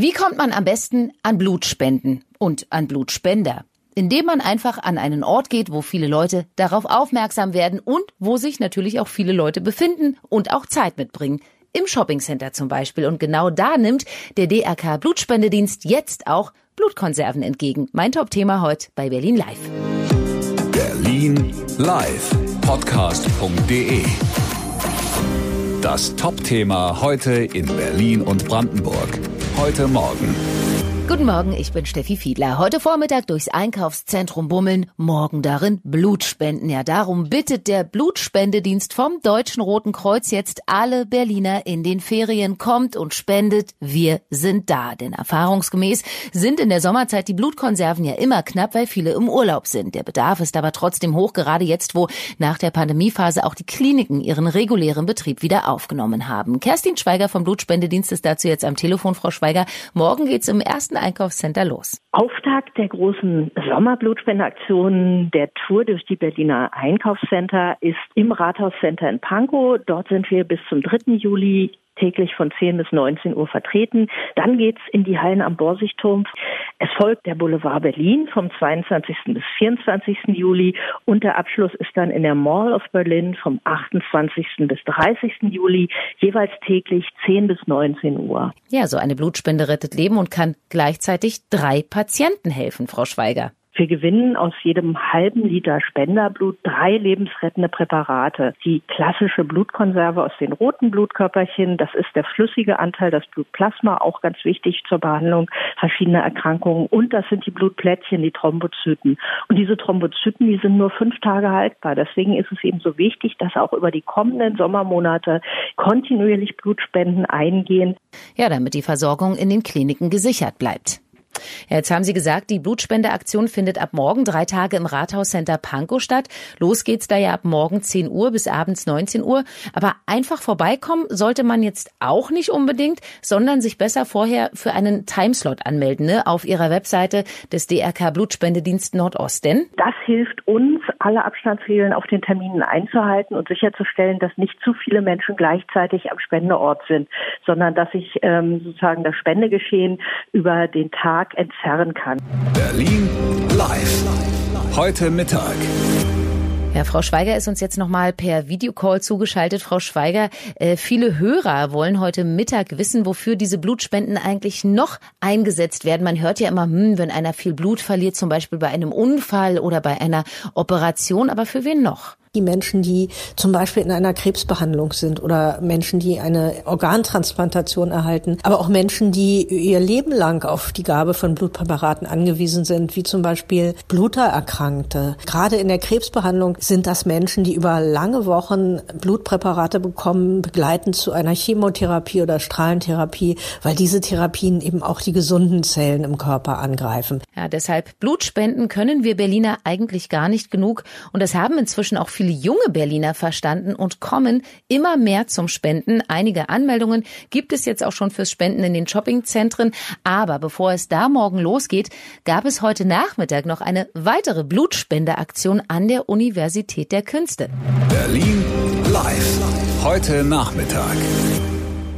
Wie kommt man am besten an Blutspenden und an Blutspender? Indem man einfach an einen Ort geht, wo viele Leute darauf aufmerksam werden und wo sich natürlich auch viele Leute befinden und auch Zeit mitbringen. Im Shoppingcenter zum Beispiel. Und genau da nimmt der DRK Blutspendedienst jetzt auch Blutkonserven entgegen. Mein Top-Thema heute bei Berlin Live. Berlin Live. Podcast.de. Das Top-Thema heute in Berlin und Brandenburg. Heute Morgen. Guten Morgen, ich bin Steffi Fiedler. Heute Vormittag durchs Einkaufszentrum bummeln, morgen darin Blut spenden. Ja, darum bittet der Blutspendedienst vom Deutschen Roten Kreuz jetzt alle Berliner in den Ferien kommt und spendet. Wir sind da. Denn erfahrungsgemäß sind in der Sommerzeit die Blutkonserven ja immer knapp, weil viele im Urlaub sind. Der Bedarf ist aber trotzdem hoch, gerade jetzt, wo nach der Pandemiephase auch die Kliniken ihren regulären Betrieb wieder aufgenommen haben. Kerstin Schweiger vom Blutspendedienst ist dazu jetzt am Telefon. Frau Schweiger, morgen geht's im ersten Einkaufscenter los? Auftakt der großen Sommerblutspendaktion der Tour durch die Berliner Einkaufscenter ist im Rathauscenter in Pankow. Dort sind wir bis zum 3. Juli täglich von 10 bis 19 Uhr vertreten. Dann geht's in die Hallen am Borsigturm. Es folgt der Boulevard Berlin vom 22. bis 24. Juli und der Abschluss ist dann in der Mall of Berlin vom 28. bis 30. Juli, jeweils täglich 10 bis 19 Uhr. Ja, so eine Blutspende rettet Leben und kann gleichzeitig drei Patienten helfen, Frau Schweiger. Wir gewinnen aus jedem halben Liter Spenderblut drei lebensrettende Präparate. Die klassische Blutkonserve aus den roten Blutkörperchen, das ist der flüssige Anteil, das Blutplasma, auch ganz wichtig zur Behandlung verschiedener Erkrankungen. Und das sind die Blutplättchen, die Thrombozyten. Und diese Thrombozyten, die sind nur fünf Tage haltbar. Deswegen ist es eben so wichtig, dass auch über die kommenden Sommermonate kontinuierlich Blutspenden eingehen. Ja, damit die Versorgung in den Kliniken gesichert bleibt. Jetzt haben Sie gesagt, die Blutspendeaktion findet ab morgen drei Tage im Rathauscenter Pankow statt. Los geht's da ja ab morgen 10 Uhr bis abends 19 Uhr. Aber einfach vorbeikommen sollte man jetzt auch nicht unbedingt, sondern sich besser vorher für einen Timeslot anmelden ne? auf Ihrer Webseite des DRK Blutspendedienst Nordost. Denn das hilft uns, alle Abstandsregeln auf den Terminen einzuhalten und sicherzustellen, dass nicht zu viele Menschen gleichzeitig am Spendeort sind, sondern dass sich ähm, sozusagen das Spendegeschehen über den Tag entzerren kann. Berlin live. Heute Mittag. Ja, Frau Schweiger ist uns jetzt nochmal per Videocall zugeschaltet. Frau Schweiger, äh, viele Hörer wollen heute Mittag wissen, wofür diese Blutspenden eigentlich noch eingesetzt werden. Man hört ja immer, hm, wenn einer viel Blut verliert, zum Beispiel bei einem Unfall oder bei einer Operation, aber für wen noch? Die Menschen, die zum Beispiel in einer Krebsbehandlung sind oder Menschen, die eine Organtransplantation erhalten, aber auch Menschen, die ihr Leben lang auf die Gabe von Blutpräparaten angewiesen sind, wie zum Beispiel Blutererkrankte. Gerade in der Krebsbehandlung sind das Menschen, die über lange Wochen Blutpräparate bekommen, begleitend zu einer Chemotherapie oder Strahlentherapie, weil diese Therapien eben auch die gesunden Zellen im Körper angreifen. Ja, deshalb Blutspenden können wir Berliner eigentlich gar nicht genug und das haben inzwischen auch junge Berliner verstanden und kommen immer mehr zum Spenden. Einige Anmeldungen gibt es jetzt auch schon fürs Spenden in den Shoppingzentren. Aber bevor es da morgen losgeht, gab es heute Nachmittag noch eine weitere Blutspendeaktion an der Universität der Künste. Berlin live. Heute Nachmittag.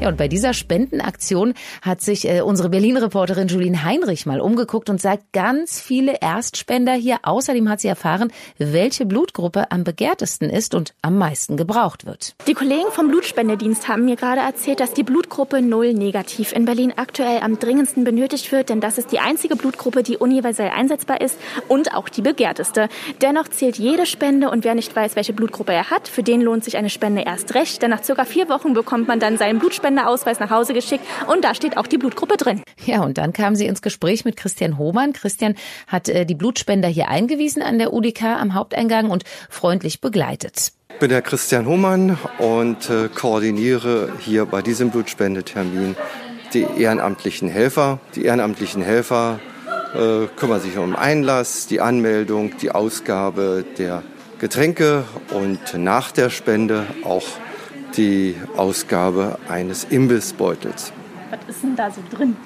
Ja, und bei dieser Spendenaktion hat sich äh, unsere Berlin-Reporterin Julien Heinrich mal umgeguckt und sagt, ganz viele Erstspender hier. Außerdem hat sie erfahren, welche Blutgruppe am begehrtesten ist und am meisten gebraucht wird. Die Kollegen vom Blutspendedienst haben mir gerade erzählt, dass die Blutgruppe 0 negativ in Berlin aktuell am dringendsten benötigt wird, denn das ist die einzige Blutgruppe, die universell einsetzbar ist und auch die begehrteste. Dennoch zählt jede Spende und wer nicht weiß, welche Blutgruppe er hat, für den lohnt sich eine Spende erst recht, denn nach circa vier Wochen bekommt man dann seinen Blutspender Spendeausweis nach Hause geschickt und da steht auch die Blutgruppe drin. Ja, und dann kam sie ins Gespräch mit Christian Hohmann. Christian hat äh, die Blutspender hier eingewiesen an der UDK am Haupteingang und freundlich begleitet. Ich bin der Christian Hohmann und äh, koordiniere hier bei diesem Blutspendetermin die ehrenamtlichen Helfer. Die ehrenamtlichen Helfer äh, kümmern sich um Einlass, die Anmeldung, die Ausgabe der Getränke und nach der Spende auch die Ausgabe eines Imbissbeutels. Was ist denn da so drin?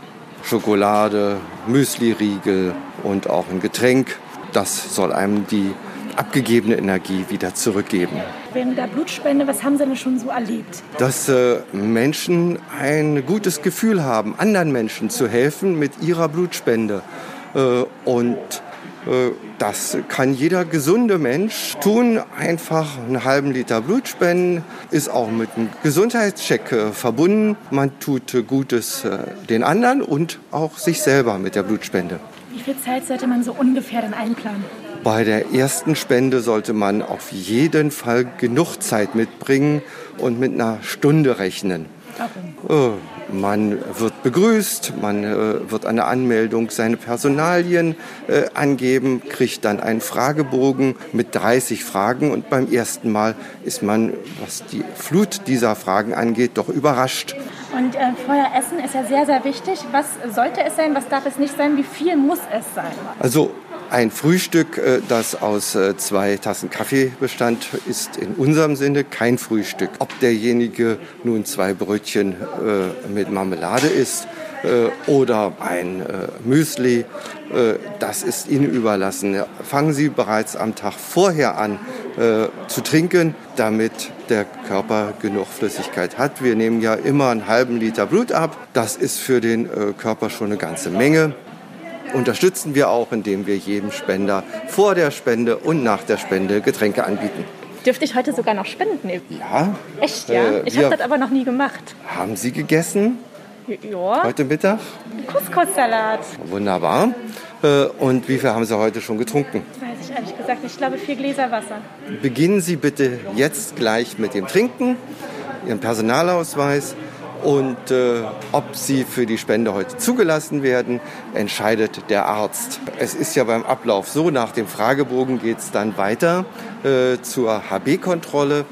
Schokolade, Müsli-Riegel und auch ein Getränk. Das soll einem die abgegebene Energie wieder zurückgeben. Während der Blutspende, was haben Sie denn schon so erlebt? Dass äh, Menschen ein gutes Gefühl haben, anderen Menschen zu helfen mit ihrer Blutspende. Äh, und das kann jeder gesunde Mensch tun. Einfach einen halben Liter Blut spenden, ist auch mit einem Gesundheitscheck äh, verbunden. Man tut äh, Gutes den anderen und auch sich selber mit der Blutspende. Wie viel Zeit sollte man so ungefähr dann einplanen? Bei der ersten Spende sollte man auf jeden Fall genug Zeit mitbringen und mit einer Stunde rechnen. Warum? Man wird begrüßt, man äh, wird eine Anmeldung seine Personalien äh, angeben, kriegt dann einen Fragebogen mit 30 Fragen und beim ersten Mal ist man, was die Flut dieser Fragen angeht, doch überrascht. Und äh, vorher essen ist ja sehr, sehr wichtig. Was sollte es sein, was darf es nicht sein, wie viel muss es sein? Also ein Frühstück, äh, das aus äh, zwei Tassen Kaffee bestand, ist in unserem Sinne kein Frühstück. Ob derjenige nun zwei Brötchen äh, mit Marmelade isst oder ein Müsli, das ist Ihnen überlassen. Fangen Sie bereits am Tag vorher an zu trinken, damit der Körper genug Flüssigkeit hat. Wir nehmen ja immer einen halben Liter Blut ab. Das ist für den Körper schon eine ganze Menge unterstützen wir auch, indem wir jedem Spender vor der Spende und nach der Spende Getränke anbieten. Dürfte ich heute sogar noch spenden? Ja. Echt, ja? Äh, ich habe das aber noch nie gemacht. Haben Sie gegessen? Ja. Heute Mittag? Couscous-Salat. Wunderbar. Äh, und wie viel haben Sie heute schon getrunken? Weiß ich ehrlich gesagt. Ich glaube vier Gläser Wasser. Beginnen Sie bitte jetzt gleich mit dem Trinken, Ihren Personalausweis und äh, ob sie für die Spende heute zugelassen werden, entscheidet der Arzt. Es ist ja beim Ablauf so, nach dem Fragebogen geht es dann weiter äh, zur HB-Kontrolle.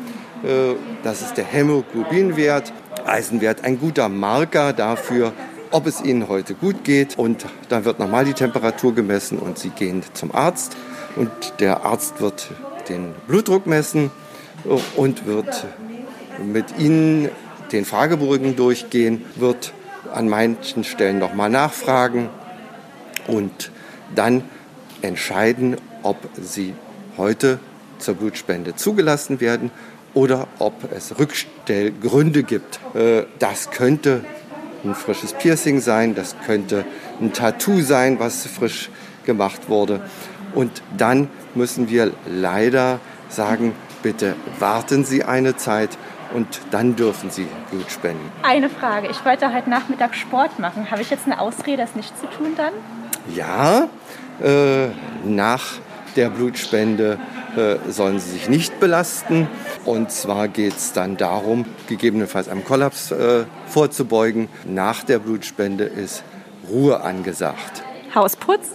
Äh, das ist der Hämoglobinwert, Eisenwert, ein guter Marker dafür, ob es Ihnen heute gut geht. Und dann wird nochmal die Temperatur gemessen und Sie gehen zum Arzt. Und der Arzt wird den Blutdruck messen und wird mit Ihnen den Fragebogen durchgehen, wird an manchen Stellen nochmal nachfragen und dann entscheiden, ob sie heute zur Blutspende zugelassen werden oder ob es Rückstellgründe gibt. Äh, das könnte ein frisches Piercing sein, das könnte ein Tattoo sein, was frisch gemacht wurde. Und dann müssen wir leider sagen, bitte warten Sie eine Zeit und dann dürfen Sie Blut spenden. Eine Frage. Ich wollte heute Nachmittag Sport machen. Habe ich jetzt eine Ausrede, das nicht zu tun dann? Ja, äh, nach der Blutspende äh, sollen Sie sich nicht belasten. Und zwar geht es dann darum, gegebenenfalls einem Kollaps äh, vorzubeugen. Nach der Blutspende ist Ruhe angesagt. Hausputz?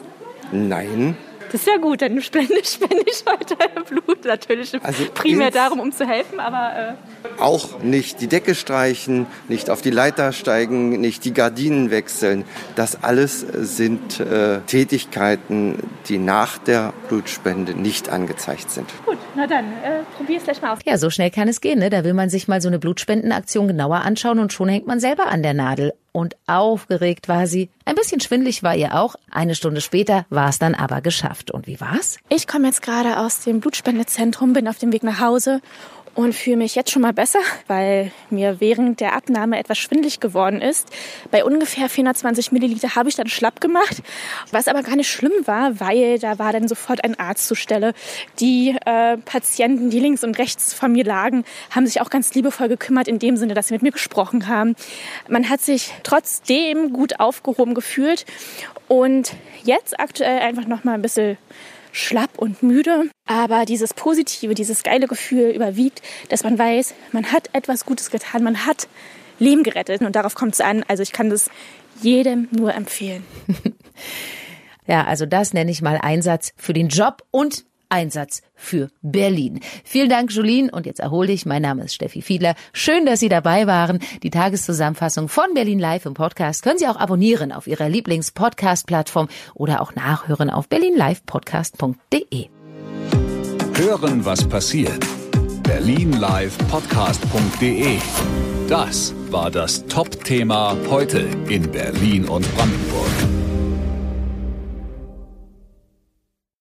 Nein, das ist ja gut, dann spende, spende ich heute Blut. Natürlich also primär darum, um zu helfen, aber. Äh auch nicht die Decke streichen, nicht auf die Leiter steigen, nicht die Gardinen wechseln. Das alles sind äh, Tätigkeiten, die nach der Blutspende nicht angezeigt sind. Gut, na dann, äh, probier es gleich mal aus. Ja, so schnell kann es gehen. Ne? Da will man sich mal so eine Blutspendenaktion genauer anschauen und schon hängt man selber an der Nadel und aufgeregt war sie. Ein bisschen schwindlig war ihr auch. Eine Stunde später war es dann aber geschafft. Und wie war's? Ich komme jetzt gerade aus dem Blutspendezentrum, bin auf dem Weg nach Hause und fühle mich jetzt schon mal besser, weil mir während der Abnahme etwas schwindlig geworden ist. Bei ungefähr 420 Milliliter habe ich dann schlapp gemacht, was aber gar nicht schlimm war, weil da war dann sofort ein Arzt zur Stelle. Die äh, Patienten, die links und rechts von mir lagen, haben sich auch ganz liebevoll gekümmert in dem Sinne, dass sie mit mir gesprochen haben. Man hat sich trotzdem gut aufgehoben gefühlt und jetzt aktuell einfach noch mal ein bisschen schlapp und müde. Aber dieses Positive, dieses geile Gefühl überwiegt, dass man weiß, man hat etwas Gutes getan, man hat Leben gerettet und darauf kommt es an. Also ich kann das jedem nur empfehlen. ja, also das nenne ich mal Einsatz für den Job und Einsatz für Berlin. Vielen Dank, Julien. Und jetzt erhole ich. Mein Name ist Steffi Fiedler. Schön, dass Sie dabei waren. Die Tageszusammenfassung von Berlin Live im Podcast können Sie auch abonnieren auf Ihrer Lieblings-Podcast-Plattform oder auch nachhören auf berlinlivepodcast.de. Hören, was passiert. Berlinlivepodcast.de. Das war das Top-Thema heute in Berlin und Brandenburg.